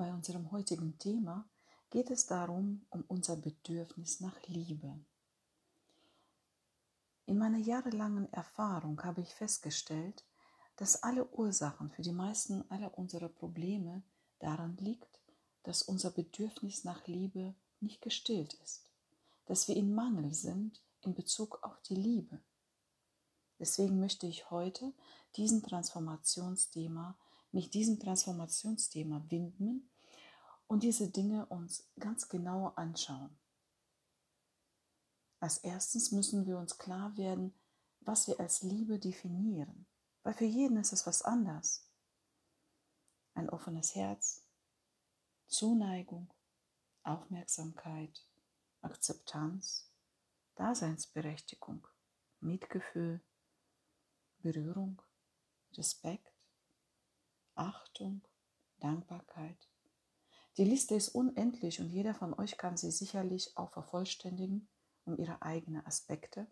bei unserem heutigen Thema geht es darum, um unser Bedürfnis nach Liebe. In meiner jahrelangen Erfahrung habe ich festgestellt, dass alle Ursachen für die meisten aller unserer Probleme daran liegt, dass unser Bedürfnis nach Liebe nicht gestillt ist, dass wir in Mangel sind in Bezug auf die Liebe. Deswegen möchte ich heute diesen Transformationsthema, mich diesem Transformationsthema widmen und diese Dinge uns ganz genau anschauen. Als erstens müssen wir uns klar werden, was wir als Liebe definieren, weil für jeden ist es was anders. Ein offenes Herz, Zuneigung, Aufmerksamkeit, Akzeptanz, Daseinsberechtigung, Mitgefühl, Berührung, Respekt, Achtung, Dankbarkeit. Die Liste ist unendlich und jeder von euch kann sie sicherlich auch vervollständigen um ihre eigenen Aspekte.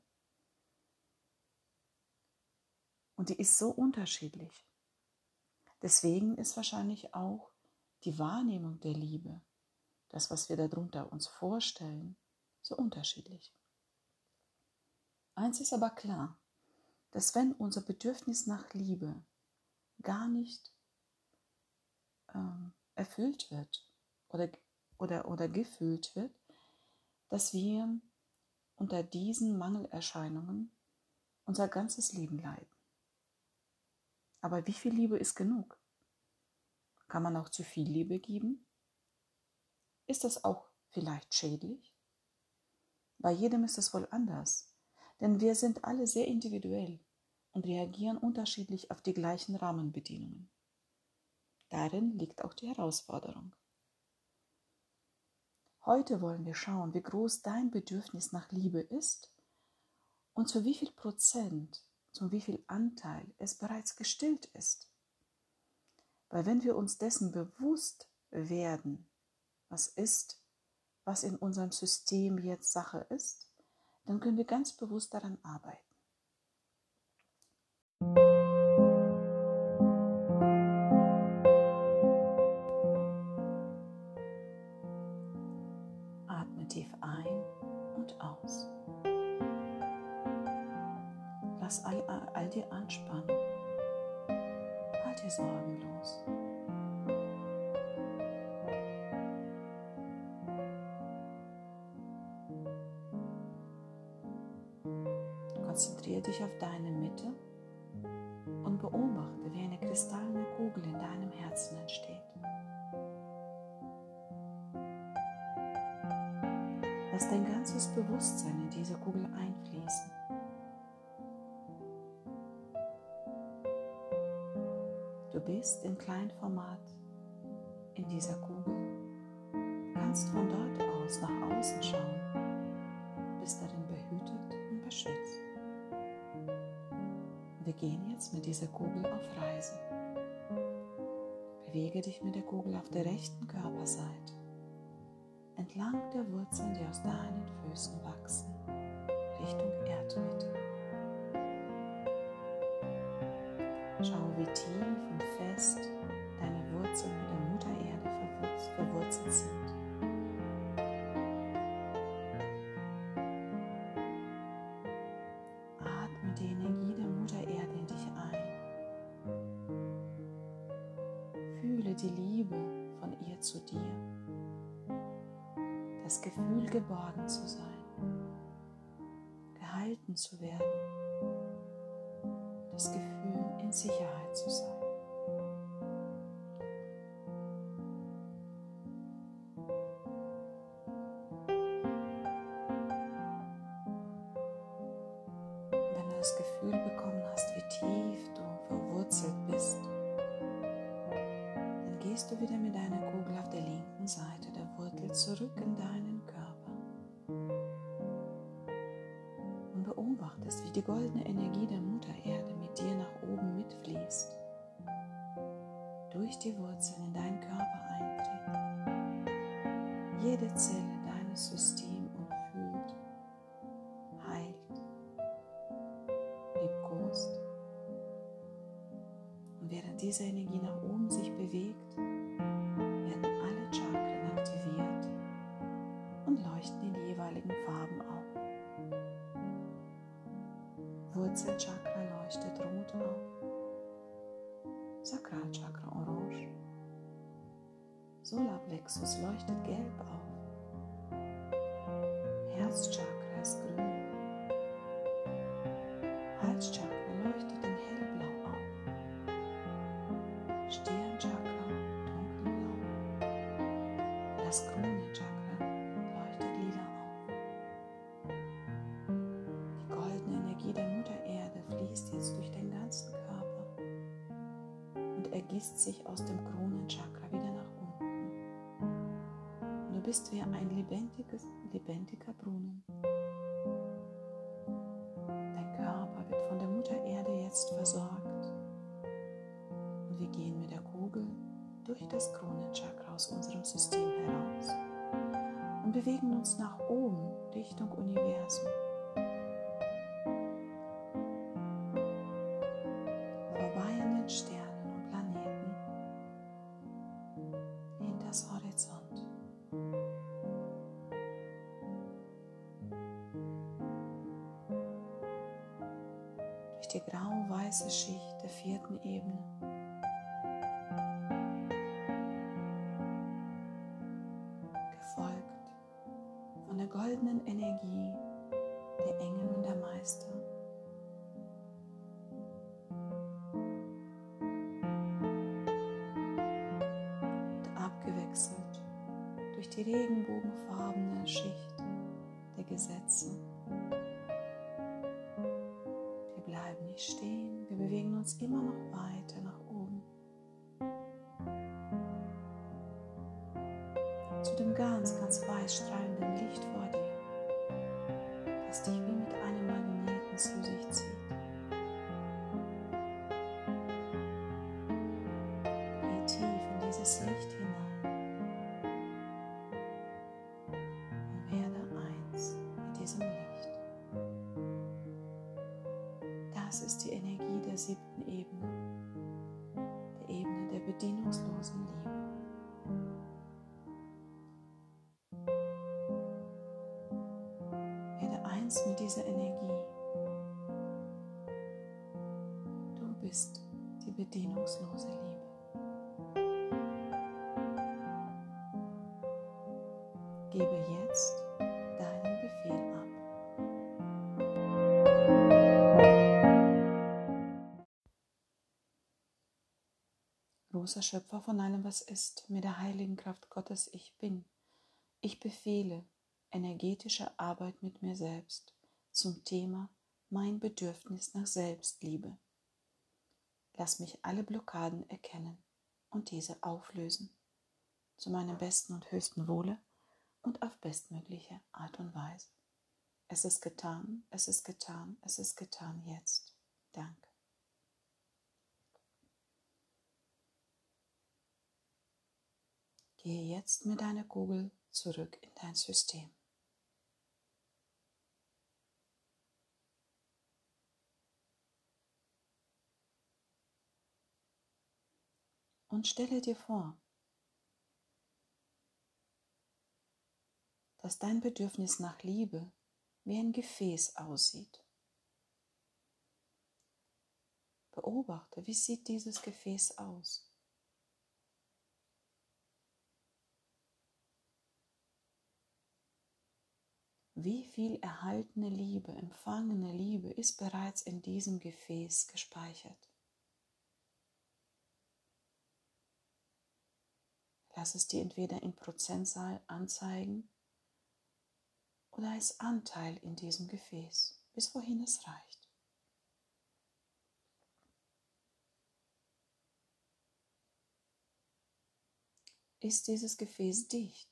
Und die ist so unterschiedlich. Deswegen ist wahrscheinlich auch die Wahrnehmung der Liebe, das, was wir darunter uns vorstellen, so unterschiedlich. Eins ist aber klar, dass wenn unser Bedürfnis nach Liebe gar nicht ähm, erfüllt wird oder, oder, oder gefühlt wird, dass wir unter diesen Mangelerscheinungen unser ganzes Leben leiden. Aber wie viel Liebe ist genug? Kann man auch zu viel Liebe geben? Ist das auch vielleicht schädlich? Bei jedem ist es wohl anders, denn wir sind alle sehr individuell und reagieren unterschiedlich auf die gleichen Rahmenbedingungen. Darin liegt auch die Herausforderung. Heute wollen wir schauen, wie groß dein Bedürfnis nach Liebe ist und zu wie viel Prozent, zu wie viel Anteil es bereits gestillt ist. Weil wenn wir uns dessen bewusst werden, was ist, was in unserem System jetzt Sache ist, dann können wir ganz bewusst daran arbeiten. Die Anspannung, all die Sorgen los. Konzentriere dich auf deine Mitte und beobachte, wie eine kristallene Kugel in deinem Herzen entsteht. Lass dein ganzes Bewusstsein in diese Kugel einfließen. Bist im Kleinformat in dieser Kugel, kannst von dort aus nach außen schauen, bist darin behütet und beschützt. Wir gehen jetzt mit dieser Kugel auf Reisen. Bewege dich mit der Kugel auf der rechten Körperseite entlang der Wurzeln, die aus deinen Füßen wachsen, Richtung Erdmitte. Schau, wie tief und fest deine Wurzeln mit der Mutter Erde verwurzelt sind. Atme die Energie der Mutter Erde in dich ein. Fühle die Liebe von ihr zu dir. Das Gefühl, geborgen zu sein, gehalten zu werden. Das Gefühl, in Sicherheit zu sein. Wenn du das Gefühl bekommen hast, wie tief du verwurzelt bist, dann gehst du wieder mit deiner Kugel auf der linken Seite der Wurzel zurück in deinen Körper und beobachtest, wie die goldene Energie der diese Energie nach oben sich bewegt, werden alle Chakren aktiviert und leuchten in jeweiligen Farben auf. Wurzelchakra leuchtet rot auf, Sakralchakra orange, Solarplexus leuchtet gelb auf. Ergießt sich aus dem Kronenchakra wieder nach unten. Du bist wie ein lebendiges, lebendiger Brunnen. jetzt versorgt. Und wir gehen mit der Kugel durch das Kronenchakra aus unserem System heraus und bewegen uns nach oben Richtung Universum. Weiße Schicht der vierten Ebene. Gefolgt von der goldenen Energie der Engel und der Meister. Immer noch weiter nach oben. Zu dem ganz, ganz weiß strahlenden Licht vor dir, das dich wie mit einem Magneten zu sich zieht. Geh tief in dieses Licht hinein. Das ist die Energie der siebten Ebene, der Ebene der bedienungslosen Liebe. Werde eins mit dieser Energie. Du bist die bedienungslose Liebe. Gebe jetzt großer Schöpfer von allem, was ist, mit der heiligen Kraft Gottes ich bin. Ich befehle energetische Arbeit mit mir selbst zum Thema mein Bedürfnis nach Selbstliebe. Lass mich alle Blockaden erkennen und diese auflösen, zu meinem besten und höchsten Wohle und auf bestmögliche Art und Weise. Es ist getan, es ist getan, es ist getan jetzt. Danke. Gehe jetzt mit deiner Kugel zurück in dein System. Und stelle dir vor, dass dein Bedürfnis nach Liebe wie ein Gefäß aussieht. Beobachte, wie sieht dieses Gefäß aus? Wie viel erhaltene Liebe, empfangene Liebe ist bereits in diesem Gefäß gespeichert? Lass es dir entweder in Prozentzahl anzeigen oder als Anteil in diesem Gefäß, bis wohin es reicht. Ist dieses Gefäß dicht?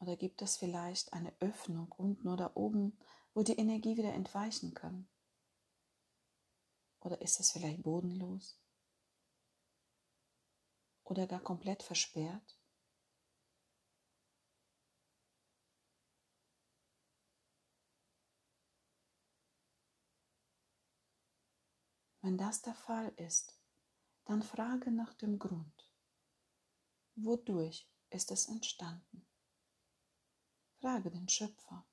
Oder gibt es vielleicht eine Öffnung unten oder oben, wo die Energie wieder entweichen kann? Oder ist es vielleicht bodenlos? Oder gar komplett versperrt? Wenn das der Fall ist, dann frage nach dem Grund. Wodurch ist es entstanden? Frage den Schöpfer,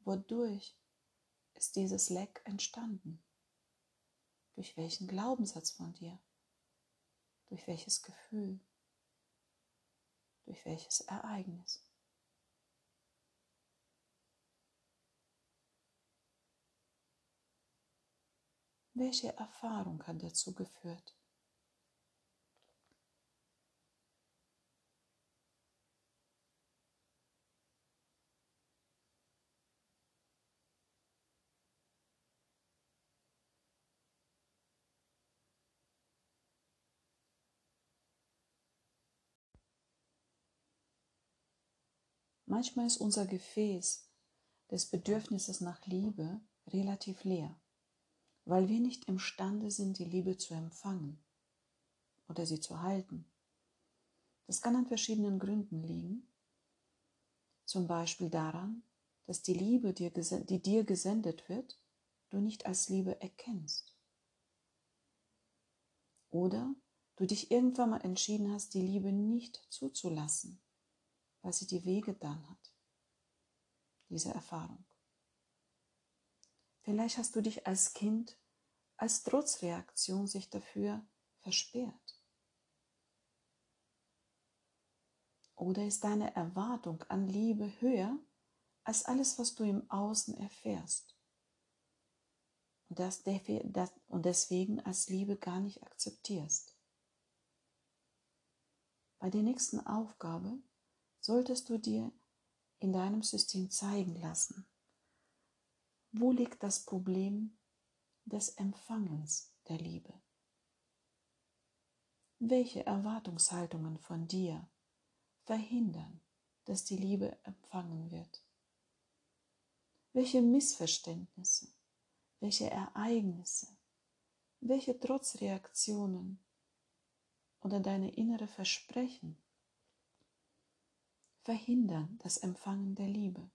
wodurch ist dieses Leck entstanden? Durch welchen Glaubenssatz von dir? Durch welches Gefühl? Durch welches Ereignis? Welche Erfahrung hat dazu geführt? Manchmal ist unser Gefäß des Bedürfnisses nach Liebe relativ leer, weil wir nicht imstande sind, die Liebe zu empfangen oder sie zu halten. Das kann an verschiedenen Gründen liegen. Zum Beispiel daran, dass die Liebe, die dir gesendet wird, du nicht als Liebe erkennst. Oder du dich irgendwann mal entschieden hast, die Liebe nicht zuzulassen weil sie dir wehgetan hat, diese Erfahrung. Vielleicht hast du dich als Kind als Trotzreaktion sich dafür versperrt. Oder ist deine Erwartung an Liebe höher als alles, was du im Außen erfährst? Und, und deswegen als Liebe gar nicht akzeptierst. Bei der nächsten Aufgabe solltest du dir in deinem System zeigen lassen, wo liegt das Problem des Empfangens der Liebe? Welche Erwartungshaltungen von dir verhindern, dass die Liebe empfangen wird? Welche Missverständnisse, welche Ereignisse, welche Trotzreaktionen oder deine innere Versprechen verhindern das Empfangen der Liebe.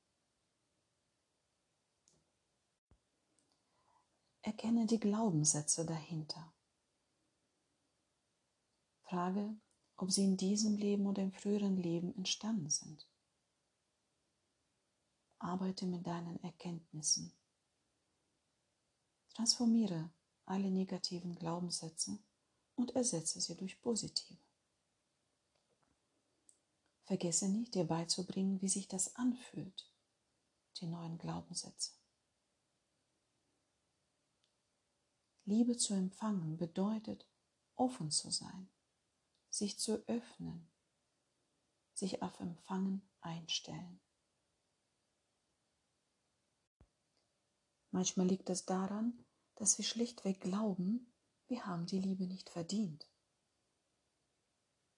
Erkenne die Glaubenssätze dahinter. Frage, ob sie in diesem Leben oder im früheren Leben entstanden sind. Arbeite mit deinen Erkenntnissen. Transformiere alle negativen Glaubenssätze und ersetze sie durch positive. Vergesse nicht, dir beizubringen, wie sich das anfühlt, die neuen Glaubenssätze. Liebe zu empfangen bedeutet, offen zu sein, sich zu öffnen, sich auf Empfangen einstellen. Manchmal liegt es daran, dass wir schlichtweg glauben, wir haben die Liebe nicht verdient.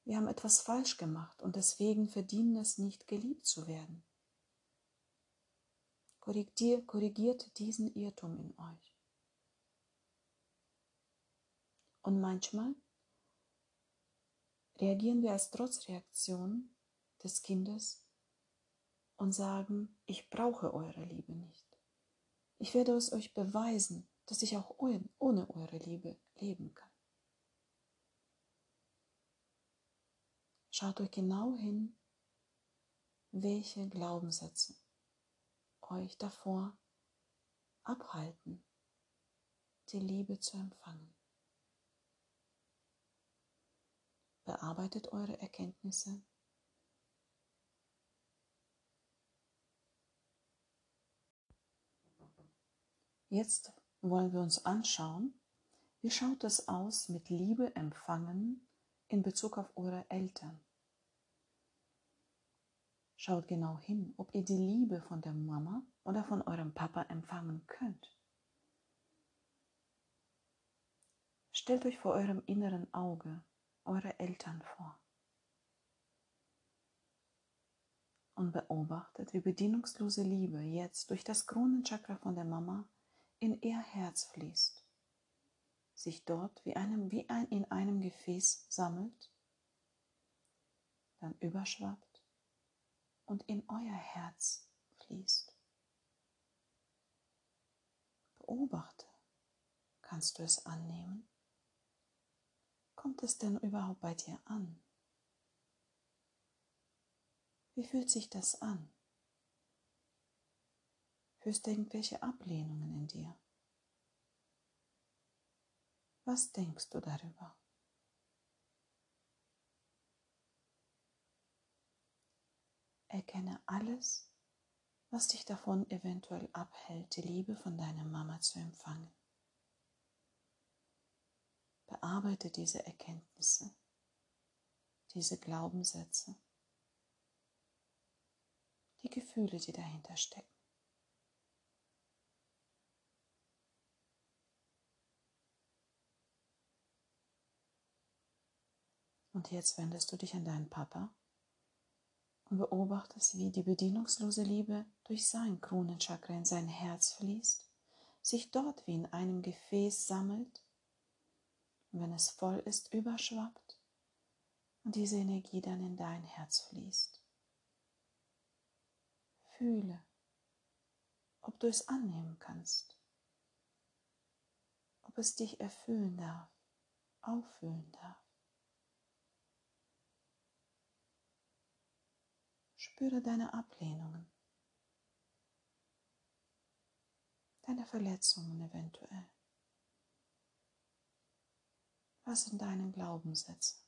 Wir haben etwas falsch gemacht und deswegen verdienen es nicht, geliebt zu werden. Korrigier, korrigiert diesen Irrtum in euch. Und manchmal reagieren wir als Trotzreaktion des Kindes und sagen, ich brauche eure Liebe nicht. Ich werde es euch beweisen, dass ich auch ohne eure Liebe leben kann. Schaut euch genau hin, welche Glaubenssätze euch davor abhalten, die Liebe zu empfangen. Bearbeitet eure Erkenntnisse. Jetzt wollen wir uns anschauen, wie schaut es aus mit Liebe empfangen in Bezug auf eure Eltern. Schaut genau hin, ob ihr die Liebe von der Mama oder von eurem Papa empfangen könnt. Stellt euch vor eurem inneren Auge eure Eltern vor und beobachtet, wie bedienungslose Liebe jetzt durch das Kronenchakra von der Mama in ihr Herz fließt sich dort wie, einem, wie ein, in einem Gefäß sammelt, dann überschwappt und in euer Herz fließt. Beobachte, kannst du es annehmen? Kommt es denn überhaupt bei dir an? Wie fühlt sich das an? Fühlst du irgendwelche Ablehnungen in dir? Was denkst du darüber? Erkenne alles, was dich davon eventuell abhält, die Liebe von deiner Mama zu empfangen. Bearbeite diese Erkenntnisse, diese Glaubenssätze, die Gefühle, die dahinter stecken. Und jetzt wendest du dich an deinen Papa und beobachtest, wie die bedienungslose Liebe durch sein Kronenchakra in sein Herz fließt, sich dort wie in einem Gefäß sammelt und wenn es voll ist, überschwappt und diese Energie dann in dein Herz fließt. Fühle, ob du es annehmen kannst, ob es dich erfüllen darf, auffüllen darf. Spüre deine Ablehnungen, deine Verletzungen eventuell. Was sind deine Glaubenssätze?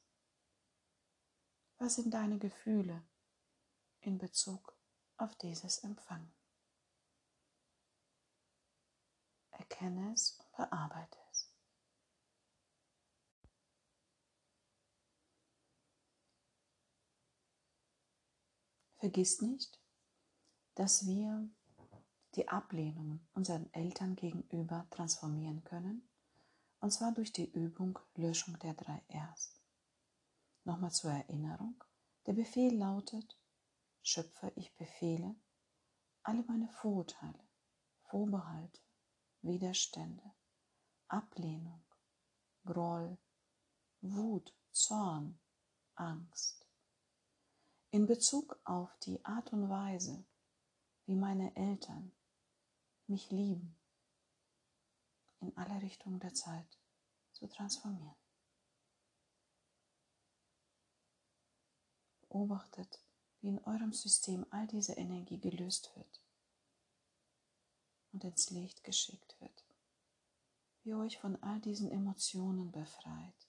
Was sind deine Gefühle in Bezug auf dieses Empfangen? Erkenne es und bearbeite es. Vergiss nicht, dass wir die Ablehnung unseren Eltern gegenüber transformieren können, und zwar durch die Übung Löschung der drei Rs. Nochmal zur Erinnerung, der Befehl lautet, Schöpfer, ich befehle, alle meine Vorurteile, Vorbehalte, Widerstände, Ablehnung, Groll, Wut, Zorn, Angst, in Bezug auf die Art und Weise, wie meine Eltern mich lieben, in alle Richtungen der Zeit zu transformieren. Beobachtet, wie in eurem System all diese Energie gelöst wird und ins Licht geschickt wird, wie ihr euch von all diesen Emotionen befreit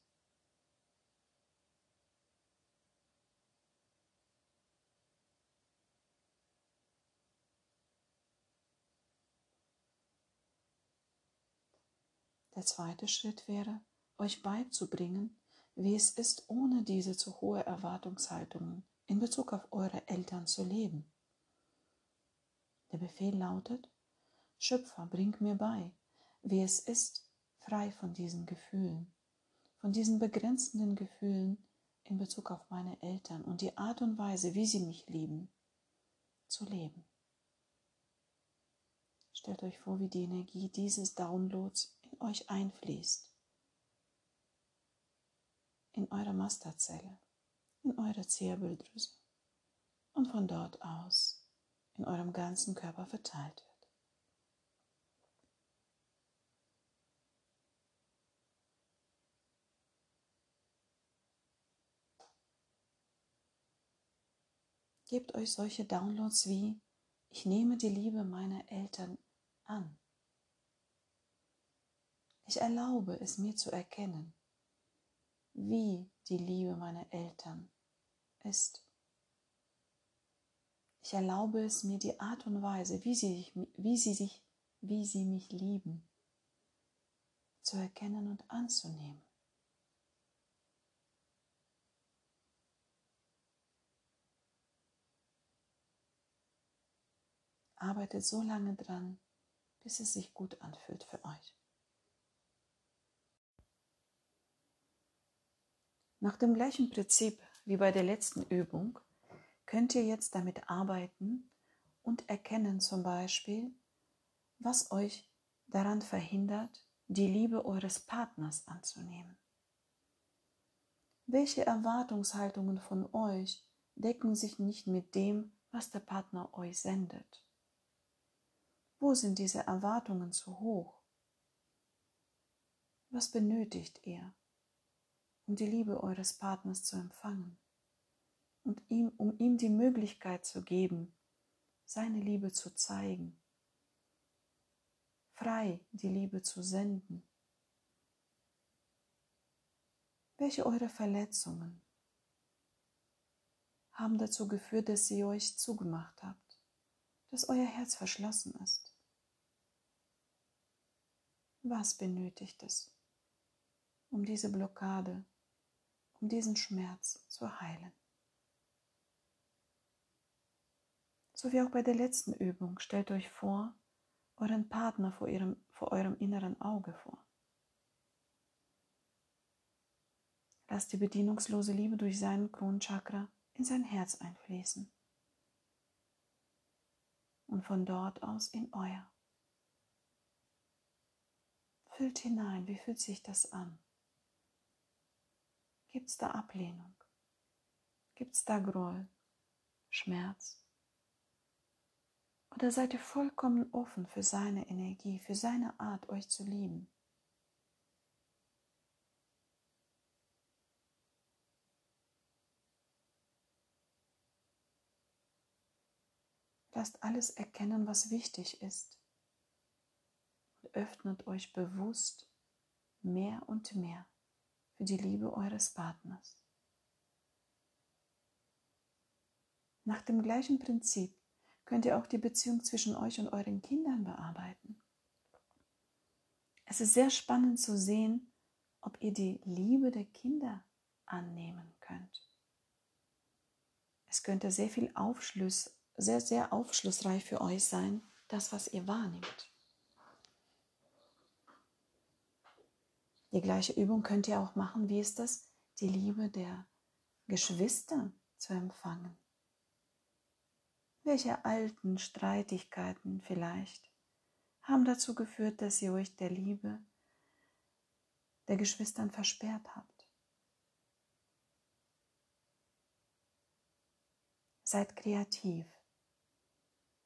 Der zweite Schritt wäre, euch beizubringen, wie es ist, ohne diese zu hohe Erwartungshaltungen in Bezug auf eure Eltern zu leben. Der Befehl lautet, Schöpfer, bring mir bei, wie es ist, frei von diesen Gefühlen, von diesen begrenzenden Gefühlen in Bezug auf meine Eltern und die Art und Weise, wie sie mich lieben, zu leben. Stellt euch vor, wie die Energie dieses Downloads in euch einfließt, in eure Masterzelle, in eure Zirbeldrüse und von dort aus in eurem ganzen Körper verteilt wird. Gebt euch solche Downloads wie ich nehme die Liebe meiner Eltern an. Ich erlaube es mir zu erkennen, wie die Liebe meiner Eltern ist. Ich erlaube es mir, die Art und Weise, wie sie, wie sie, sich, wie sie mich lieben, zu erkennen und anzunehmen. Arbeitet so lange dran, bis es sich gut anfühlt für euch. Nach dem gleichen Prinzip wie bei der letzten Übung könnt ihr jetzt damit arbeiten und erkennen zum Beispiel, was euch daran verhindert, die Liebe eures Partners anzunehmen. Welche Erwartungshaltungen von euch decken sich nicht mit dem, was der Partner euch sendet? Wo sind diese Erwartungen zu hoch? Was benötigt ihr? Um die Liebe eures Partners zu empfangen und ihm, um ihm die Möglichkeit zu geben, seine Liebe zu zeigen, frei die Liebe zu senden. Welche eure Verletzungen haben dazu geführt, dass ihr euch zugemacht habt, dass euer Herz verschlossen ist. Was benötigt es, um diese Blockade, um diesen Schmerz zu heilen? So wie auch bei der letzten Übung, stellt euch vor, euren Partner vor, ihrem, vor eurem inneren Auge vor. Lasst die bedienungslose Liebe durch seinen Kronchakra in sein Herz einfließen und von dort aus in euer. Füllt hinein, wie fühlt sich das an? Gibt es da Ablehnung? Gibt es da Groll, Schmerz? Oder seid ihr vollkommen offen für seine Energie, für seine Art, euch zu lieben? Lasst alles erkennen, was wichtig ist und öffnet euch bewusst mehr und mehr für die Liebe eures Partners. Nach dem gleichen Prinzip könnt ihr auch die Beziehung zwischen euch und euren Kindern bearbeiten. Es ist sehr spannend zu sehen, ob ihr die Liebe der Kinder annehmen könnt. Es könnte sehr viel Aufschluss, sehr, sehr aufschlussreich für euch sein, das, was ihr wahrnehmt. Die gleiche Übung könnt ihr auch machen, wie ist das, die Liebe der Geschwister zu empfangen. Welche alten Streitigkeiten vielleicht haben dazu geführt, dass ihr euch der Liebe der Geschwistern versperrt habt? Seid kreativ.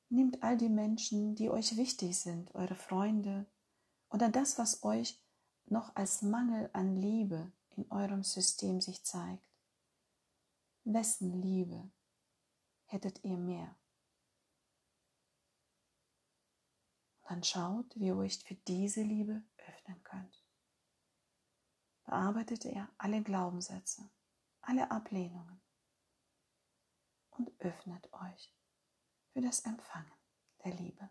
Nehmt all die Menschen, die euch wichtig sind, eure Freunde oder das, was euch noch als Mangel an Liebe in eurem System sich zeigt. Wessen Liebe hättet ihr mehr? dann schaut, wie ihr euch für diese Liebe öffnen könnt. Bearbeitet er alle Glaubenssätze, alle Ablehnungen und öffnet euch für das Empfangen der Liebe.